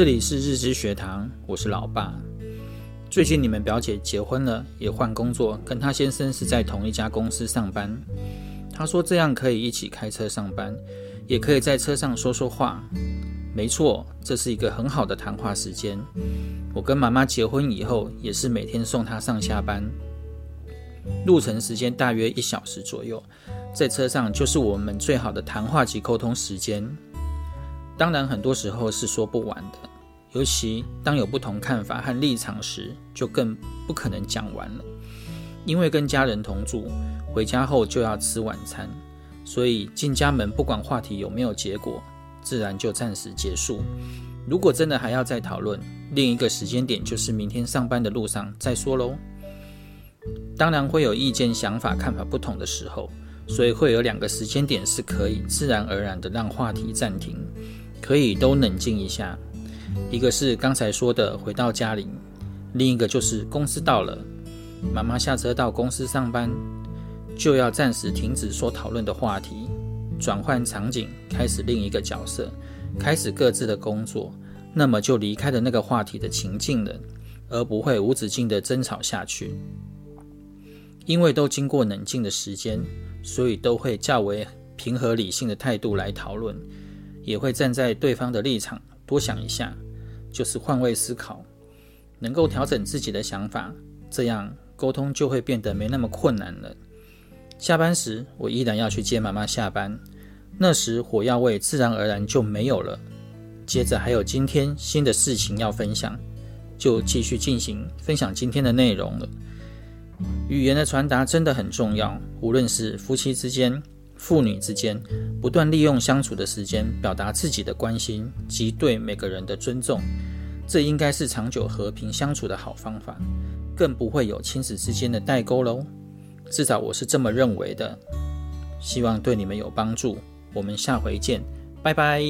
这里是日知学堂，我是老爸。最近你们表姐结婚了，也换工作，跟她先生是在同一家公司上班。她说这样可以一起开车上班，也可以在车上说说话。没错，这是一个很好的谈话时间。我跟妈妈结婚以后，也是每天送她上下班，路程时间大约一小时左右，在车上就是我们最好的谈话及沟通时间。当然，很多时候是说不完的，尤其当有不同看法和立场时，就更不可能讲完了。因为跟家人同住，回家后就要吃晚餐，所以进家门不管话题有没有结果，自然就暂时结束。如果真的还要再讨论，另一个时间点就是明天上班的路上再说喽。当然会有意见、想法、看法不同的时候，所以会有两个时间点是可以自然而然的让话题暂停。可以都冷静一下，一个是刚才说的回到家里，另一个就是公司到了，妈妈下车到公司上班，就要暂时停止所讨论的话题，转换场景，开始另一个角色，开始各自的工作，那么就离开了那个话题的情境了，而不会无止境的争吵下去，因为都经过冷静的时间，所以都会较为平和理性的态度来讨论。也会站在对方的立场多想一下，就是换位思考，能够调整自己的想法，这样沟通就会变得没那么困难了。下班时，我依然要去接妈妈下班，那时火药味自然而然就没有了。接着还有今天新的事情要分享，就继续进行分享今天的内容了。语言的传达真的很重要，无论是夫妻之间。父女之间不断利用相处的时间，表达自己的关心及对每个人的尊重，这应该是长久和平相处的好方法，更不会有亲子之间的代沟喽。至少我是这么认为的。希望对你们有帮助。我们下回见，拜拜。